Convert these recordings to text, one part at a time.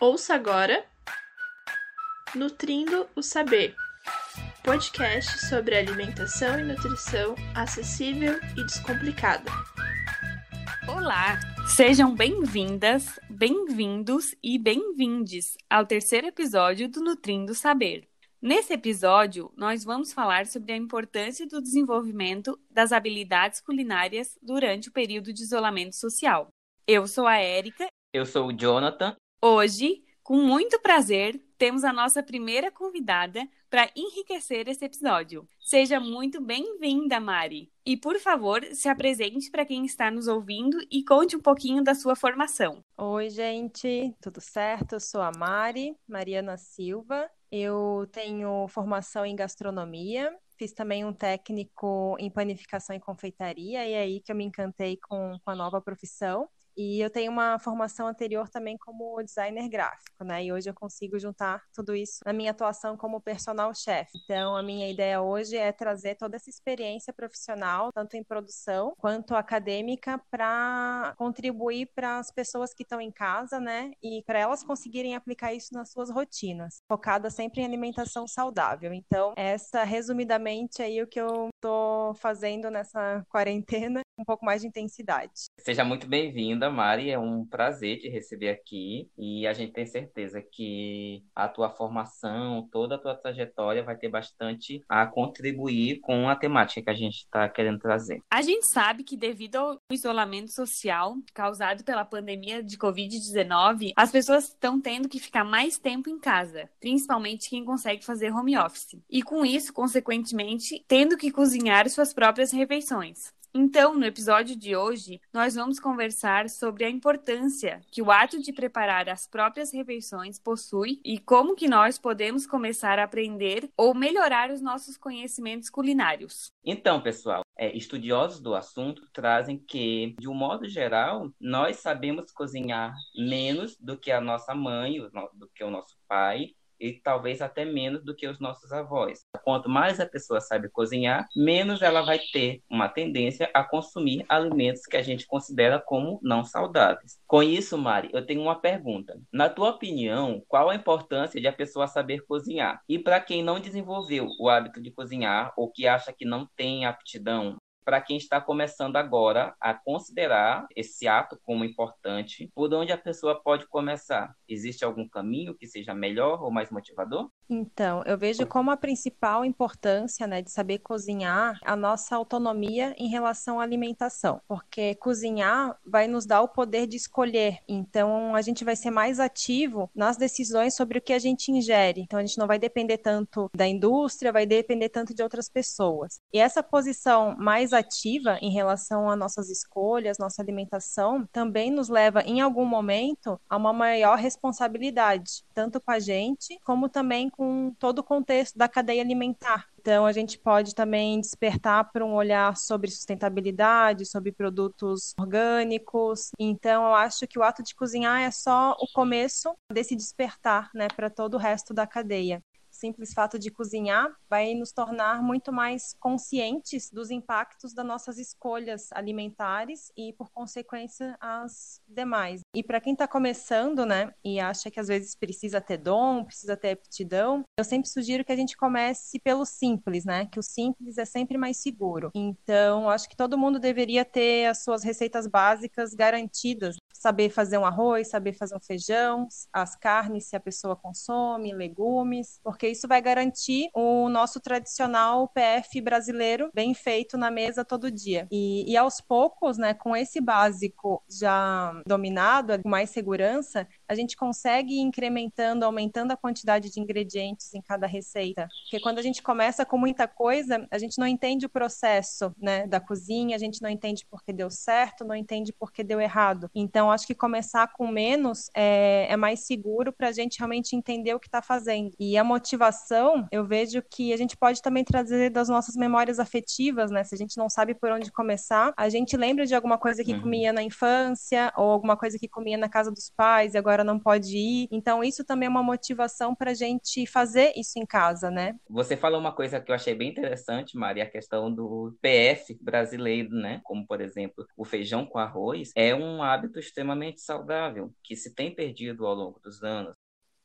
Ouça agora Nutrindo o Saber podcast sobre alimentação e nutrição acessível e descomplicada. Olá, sejam bem-vindas, bem-vindos e bem-vindes ao terceiro episódio do Nutrindo Saber. Nesse episódio, nós vamos falar sobre a importância do desenvolvimento das habilidades culinárias durante o período de isolamento social. Eu sou a Érica. Eu sou o Jonathan. Hoje, com muito prazer, temos a nossa primeira convidada para enriquecer esse episódio. Seja muito bem-vinda, Mari. E, por favor, se apresente para quem está nos ouvindo e conte um pouquinho da sua formação. Oi, gente, tudo certo? Eu sou a Mari, Mariana Silva. Eu tenho formação em gastronomia, fiz também um técnico em panificação e confeitaria, e é aí que eu me encantei com, com a nova profissão. E eu tenho uma formação anterior também como designer gráfico, né? E hoje eu consigo juntar tudo isso na minha atuação como personal chef. Então, a minha ideia hoje é trazer toda essa experiência profissional, tanto em produção quanto acadêmica, para contribuir para as pessoas que estão em casa, né? E para elas conseguirem aplicar isso nas suas rotinas, focada sempre em alimentação saudável. Então, essa resumidamente aí o que eu estou fazendo nessa quarentena, um pouco mais de intensidade. Seja muito bem-vinda, Mari. É um prazer te receber aqui e a gente tem certeza que a tua formação, toda a tua trajetória vai ter bastante a contribuir com a temática que a gente está querendo trazer. A gente sabe que devido ao isolamento social causado pela pandemia de Covid-19, as pessoas estão tendo que ficar mais tempo em casa, principalmente quem consegue fazer home office. E com isso, consequentemente, tendo que cozinhar suas próprias refeições. Então, no episódio de hoje, nós vamos conversar sobre a importância que o ato de preparar as próprias refeições possui e como que nós podemos começar a aprender ou melhorar os nossos conhecimentos culinários. Então, pessoal, é, estudiosos do assunto trazem que, de um modo geral, nós sabemos cozinhar menos do que a nossa mãe, do que o nosso pai, e talvez até menos do que os nossos avós. Quanto mais a pessoa sabe cozinhar, menos ela vai ter uma tendência a consumir alimentos que a gente considera como não saudáveis. Com isso, Mari, eu tenho uma pergunta. Na tua opinião, qual a importância de a pessoa saber cozinhar? E para quem não desenvolveu o hábito de cozinhar ou que acha que não tem aptidão, para quem está começando agora a considerar esse ato como importante, por onde a pessoa pode começar? Existe algum caminho que seja melhor ou mais motivador? Então, eu vejo como a principal importância né, de saber cozinhar a nossa autonomia em relação à alimentação, porque cozinhar vai nos dar o poder de escolher. Então, a gente vai ser mais ativo nas decisões sobre o que a gente ingere. Então, a gente não vai depender tanto da indústria, vai depender tanto de outras pessoas. E essa posição mais ativa em relação a nossas escolhas, nossa alimentação, também nos leva, em algum momento, a uma maior responsabilidade, tanto com a gente, como também com todo o contexto da cadeia alimentar. Então, a gente pode também despertar para um olhar sobre sustentabilidade, sobre produtos orgânicos. Então, eu acho que o ato de cozinhar é só o começo desse despertar, né, para todo o resto da cadeia simples fato de cozinhar vai nos tornar muito mais conscientes dos impactos das nossas escolhas alimentares e, por consequência, as demais. E para quem está começando, né, e acha que às vezes precisa ter dom, precisa ter aptidão, eu sempre sugiro que a gente comece pelo simples, né, que o simples é sempre mais seguro. Então, acho que todo mundo deveria ter as suas receitas básicas garantidas saber fazer um arroz, saber fazer um feijão, as carnes, se a pessoa consome, legumes, porque isso vai garantir o nosso tradicional PF brasileiro bem feito na mesa todo dia. E, e aos poucos, né, com esse básico já dominado, com mais segurança, a gente consegue ir incrementando, aumentando a quantidade de ingredientes em cada receita. Porque quando a gente começa com muita coisa, a gente não entende o processo né, da cozinha, a gente não entende por que deu certo, não entende por que deu errado. Então, acho que começar com menos é, é mais seguro para a gente realmente entender o que está fazendo. E a motivação motivação, eu vejo que a gente pode também trazer das nossas memórias afetivas, né? Se a gente não sabe por onde começar, a gente lembra de alguma coisa que uhum. comia na infância ou alguma coisa que comia na casa dos pais e agora não pode ir. Então, isso também é uma motivação para a gente fazer isso em casa, né? Você falou uma coisa que eu achei bem interessante, Maria, a questão do PF brasileiro, né? Como, por exemplo, o feijão com arroz, é um hábito extremamente saudável que se tem perdido ao longo dos anos.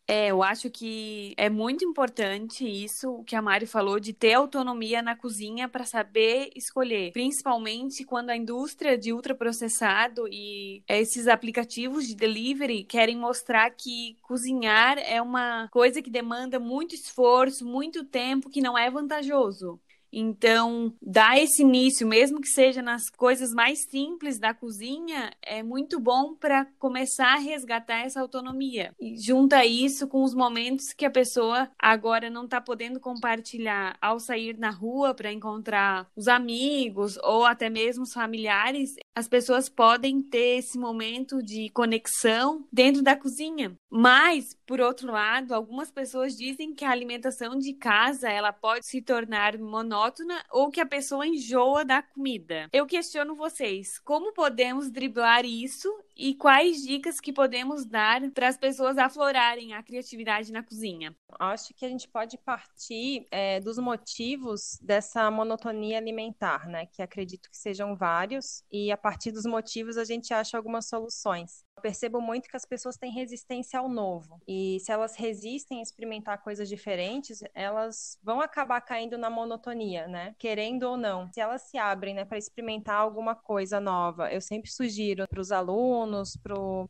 É, eu acho que é muito importante isso que a Mari falou de ter autonomia na cozinha para saber escolher, principalmente quando a indústria de ultraprocessado e esses aplicativos de delivery querem mostrar que cozinhar é uma coisa que demanda muito esforço, muito tempo, que não é vantajoso. Então, dar esse início, mesmo que seja nas coisas mais simples da cozinha, é muito bom para começar a resgatar essa autonomia. E junta isso com os momentos que a pessoa agora não está podendo compartilhar ao sair na rua para encontrar os amigos ou até mesmo os familiares, as pessoas podem ter esse momento de conexão dentro da cozinha. Mas, por outro lado, algumas pessoas dizem que a alimentação de casa ela pode se tornar monótona monótona ou que a pessoa enjoa da comida. Eu questiono vocês, como podemos driblar isso e quais dicas que podemos dar para as pessoas aflorarem a criatividade na cozinha? Acho que a gente pode partir é, dos motivos dessa monotonia alimentar, né? Que acredito que sejam vários, e a partir dos motivos a gente acha algumas soluções. Eu percebo muito que as pessoas têm resistência ao novo, e se elas resistem a experimentar coisas diferentes, elas vão acabar caindo na monotonia, né? Querendo ou não. Se elas se abrem, né, para experimentar alguma coisa nova, eu sempre sugiro para os alunos alunos,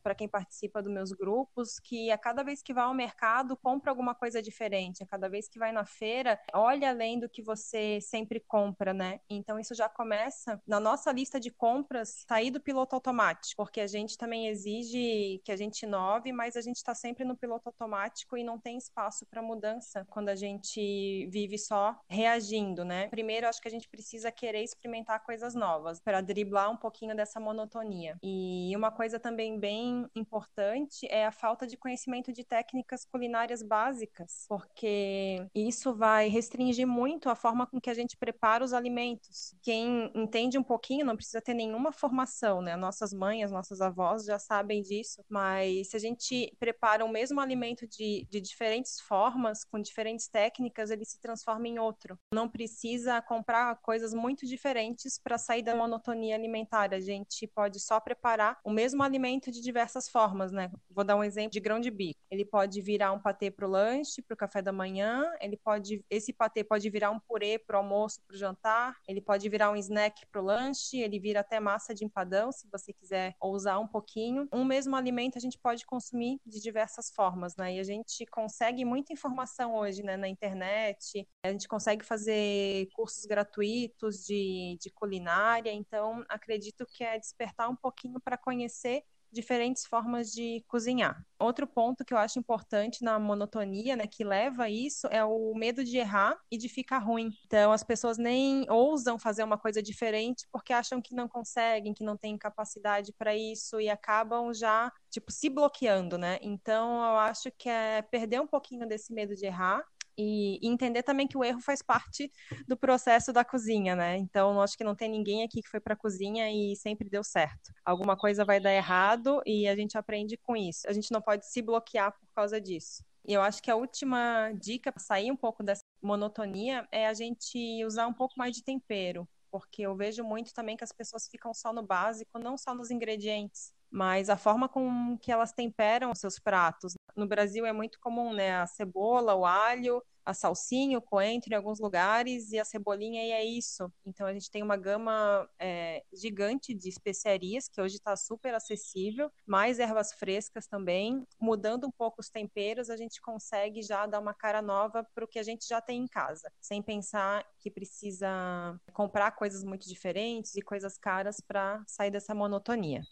para quem participa dos meus grupos, que a cada vez que vai ao mercado, compra alguma coisa diferente. A cada vez que vai na feira, olha além do que você sempre compra, né? Então isso já começa na nossa lista de compras sair do piloto automático, porque a gente também exige que a gente inove, mas a gente está sempre no piloto automático e não tem espaço para mudança quando a gente vive só reagindo, né? Primeiro, acho que a gente precisa querer experimentar coisas novas para driblar um pouquinho dessa monotonia. E uma coisa coisa também bem importante é a falta de conhecimento de técnicas culinárias básicas, porque isso vai restringir muito a forma com que a gente prepara os alimentos. Quem entende um pouquinho não precisa ter nenhuma formação, né? Nossas mães, nossas avós já sabem disso, mas se a gente prepara o mesmo alimento de, de diferentes formas, com diferentes técnicas, ele se transforma em outro. Não precisa comprar coisas muito diferentes para sair da monotonia alimentar. A gente pode só preparar o mesmo mesmo alimento de diversas formas, né? Vou dar um exemplo de grão de bico. Ele pode virar um patê para o lanche, para o café da manhã. Ele pode, esse patê pode virar um purê para o almoço, para o jantar. Ele pode virar um snack para o lanche. Ele vira até massa de empadão, se você quiser ousar um pouquinho. Um mesmo alimento a gente pode consumir de diversas formas, né? E a gente consegue muita informação hoje, né? Na internet. A gente consegue fazer cursos gratuitos de, de culinária. Então, acredito que é despertar um pouquinho para conhecer conhecer diferentes formas de cozinhar. Outro ponto que eu acho importante na monotonia, né, que leva a isso, é o medo de errar e de ficar ruim. Então, as pessoas nem ousam fazer uma coisa diferente porque acham que não conseguem, que não têm capacidade para isso e acabam já, tipo, se bloqueando, né? Então, eu acho que é perder um pouquinho desse medo de errar e, entender também que o erro faz parte do processo da cozinha, né? Então, acho que não tem ninguém aqui que foi para a cozinha e sempre deu certo. Alguma coisa vai dar errado e a gente aprende com isso. A gente não pode se bloquear por causa disso. E eu acho que a última dica para sair um pouco dessa monotonia é a gente usar um pouco mais de tempero, porque eu vejo muito também que as pessoas ficam só no básico, não só nos ingredientes mas a forma com que elas temperam os seus pratos. No Brasil é muito comum, né? A cebola, o alho, a salsinha, o coentro em alguns lugares e a cebolinha e é isso. Então a gente tem uma gama é, gigante de especiarias que hoje está super acessível, mais ervas frescas também. Mudando um pouco os temperos, a gente consegue já dar uma cara nova para o que a gente já tem em casa, sem pensar que precisa comprar coisas muito diferentes e coisas caras para sair dessa monotonia.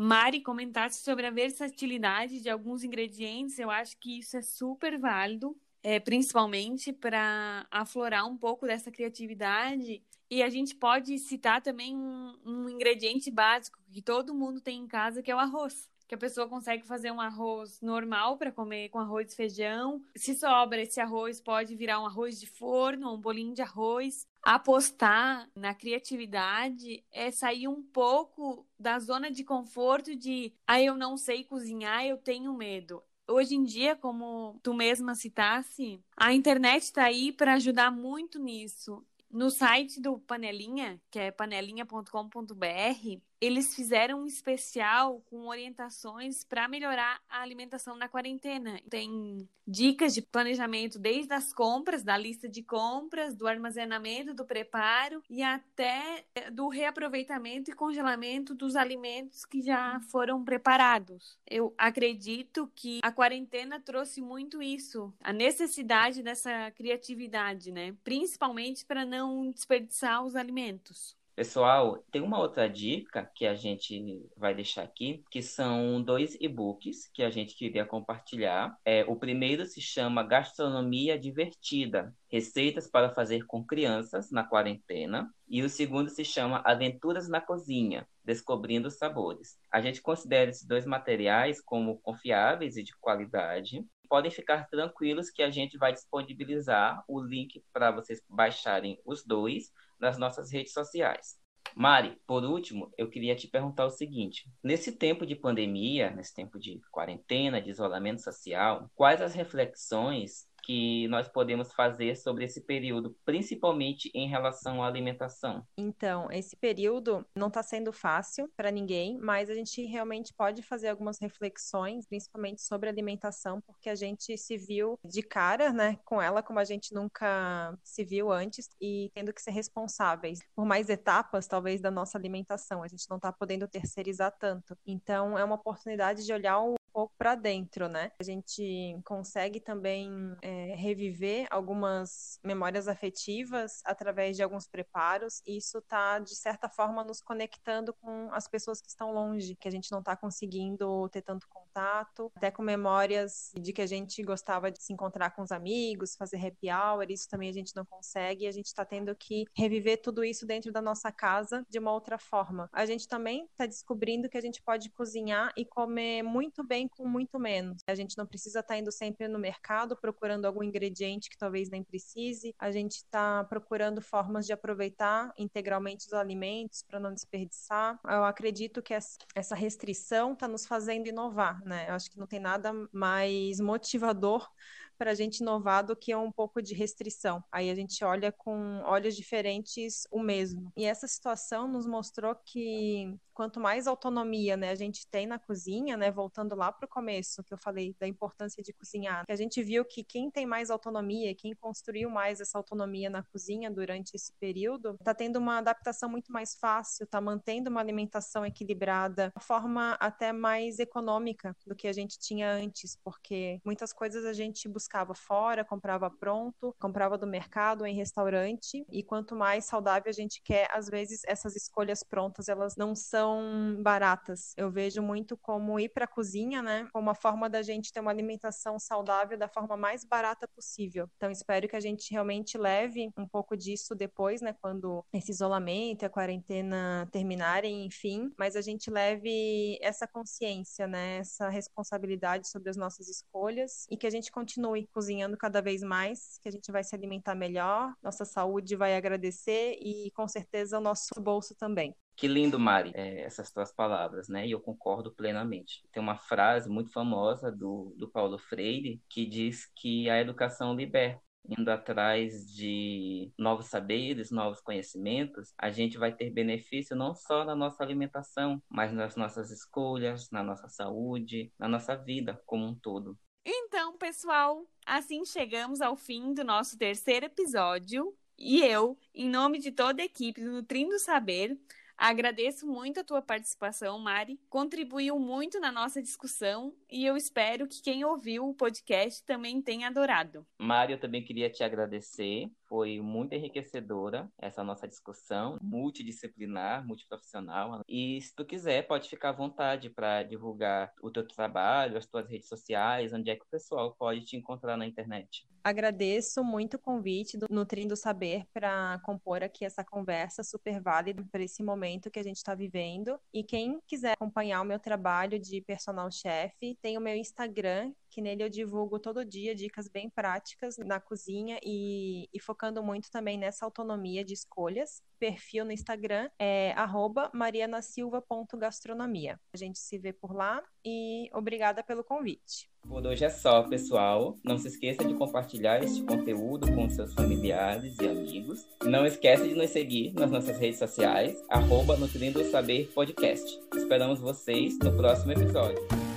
Mari comentasse sobre a versatilidade de alguns ingredientes, eu acho que isso é super válido, é, principalmente para aflorar um pouco dessa criatividade E a gente pode citar também um, um ingrediente básico que todo mundo tem em casa, que é o arroz que a pessoa consegue fazer um arroz normal para comer com arroz e feijão. Se sobra esse arroz, pode virar um arroz de forno, um bolinho de arroz. Apostar na criatividade é sair um pouco da zona de conforto de, ah, eu não sei cozinhar, eu tenho medo. Hoje em dia, como tu mesma citasse, a internet está aí para ajudar muito nisso. No site do Panelinha, que é panelinha.com.br, eles fizeram um especial com orientações para melhorar a alimentação na quarentena. Tem dicas de planejamento desde as compras, da lista de compras, do armazenamento, do preparo e até eh, do reaproveitamento e congelamento dos alimentos que já foram preparados. Eu acredito que a quarentena trouxe muito isso, a necessidade dessa criatividade, né? Principalmente para não desperdiçar os alimentos. Pessoal, tem uma outra dica que a gente vai deixar aqui, que são dois e-books que a gente queria compartilhar. É, o primeiro se chama Gastronomia Divertida, Receitas para fazer com crianças na quarentena. E o segundo se chama Aventuras na Cozinha, Descobrindo Sabores. A gente considera esses dois materiais como confiáveis e de qualidade. Podem ficar tranquilos que a gente vai disponibilizar o link para vocês baixarem os dois nas nossas redes sociais. Mari, por último, eu queria te perguntar o seguinte: nesse tempo de pandemia, nesse tempo de quarentena, de isolamento social, quais as reflexões que nós podemos fazer sobre esse período, principalmente em relação à alimentação? Então, esse período não está sendo fácil para ninguém, mas a gente realmente pode fazer algumas reflexões, principalmente sobre alimentação, porque a gente se viu de cara, né, com ela como a gente nunca se viu antes e tendo que ser responsáveis por mais etapas, talvez, da nossa alimentação. A gente não está podendo terceirizar tanto. Então, é uma oportunidade de olhar o pouco para dentro, né? A gente consegue também é, reviver algumas memórias afetivas através de alguns preparos, e isso está, de certa forma, nos conectando com as pessoas que estão longe, que a gente não está conseguindo ter tanto contato, até com memórias de que a gente gostava de se encontrar com os amigos, fazer happy hour, isso também a gente não consegue, e a gente está tendo que reviver tudo isso dentro da nossa casa de uma outra forma. A gente também está descobrindo que a gente pode cozinhar e comer muito bem com muito menos. A gente não precisa estar tá indo sempre no mercado procurando algum ingrediente que talvez nem precise. A gente está procurando formas de aproveitar integralmente os alimentos para não desperdiçar. Eu acredito que essa restrição está nos fazendo inovar, né? Eu acho que não tem nada mais motivador para a gente inovar do que um pouco de restrição. Aí a gente olha com olhos diferentes o mesmo. E essa situação nos mostrou que quanto mais autonomia né, a gente tem na cozinha, né, voltando lá para o começo que eu falei da importância de cozinhar, que a gente viu que quem tem mais autonomia, quem construiu mais essa autonomia na cozinha durante esse período, está tendo uma adaptação muito mais fácil, está mantendo uma alimentação equilibrada, uma forma até mais econômica do que a gente tinha antes, porque muitas coisas a gente buscava fora, comprava pronto, comprava do mercado, em restaurante, e quanto mais saudável a gente quer, às vezes essas escolhas prontas elas não são baratas. Eu vejo muito como ir para a cozinha, né, como uma forma da gente ter uma alimentação saudável da forma mais barata possível. Então espero que a gente realmente leve um pouco disso depois, né, quando esse isolamento a quarentena terminarem, enfim, mas a gente leve essa consciência, né, essa responsabilidade sobre as nossas escolhas e que a gente continue cozinhando cada vez mais, que a gente vai se alimentar melhor, nossa saúde vai agradecer e com certeza o nosso bolso também. Que lindo, Mari, é, essas tuas palavras, né? E eu concordo plenamente. Tem uma frase muito famosa do, do Paulo Freire que diz que a educação liberta. Indo atrás de novos saberes, novos conhecimentos, a gente vai ter benefício não só na nossa alimentação, mas nas nossas escolhas, na nossa saúde, na nossa vida como um todo. Então, pessoal, assim chegamos ao fim do nosso terceiro episódio. E eu, em nome de toda a equipe do Nutrindo Saber, Agradeço muito a tua participação, Mari. Contribuiu muito na nossa discussão e eu espero que quem ouviu o podcast também tenha adorado. Mari, eu também queria te agradecer. Foi muito enriquecedora essa nossa discussão, multidisciplinar, multiprofissional. E se tu quiser, pode ficar à vontade para divulgar o teu trabalho, as tuas redes sociais, onde é que o pessoal pode te encontrar na internet. Agradeço muito o convite do Nutrindo Saber para compor aqui essa conversa super válida para esse momento que a gente está vivendo. E quem quiser acompanhar o meu trabalho de personal chef, tem o meu Instagram, que nele eu divulgo todo dia dicas bem práticas na cozinha e, e focando muito também nessa autonomia de escolhas. Perfil no Instagram é marianasilva.gastronomia. A gente se vê por lá e obrigada pelo convite. Por hoje é só, pessoal. Não se esqueça de compartilhar este conteúdo com seus familiares e amigos. Não esqueça de nos seguir nas nossas redes sociais, arroba Nutrindo Saber Podcast. Esperamos vocês no próximo episódio.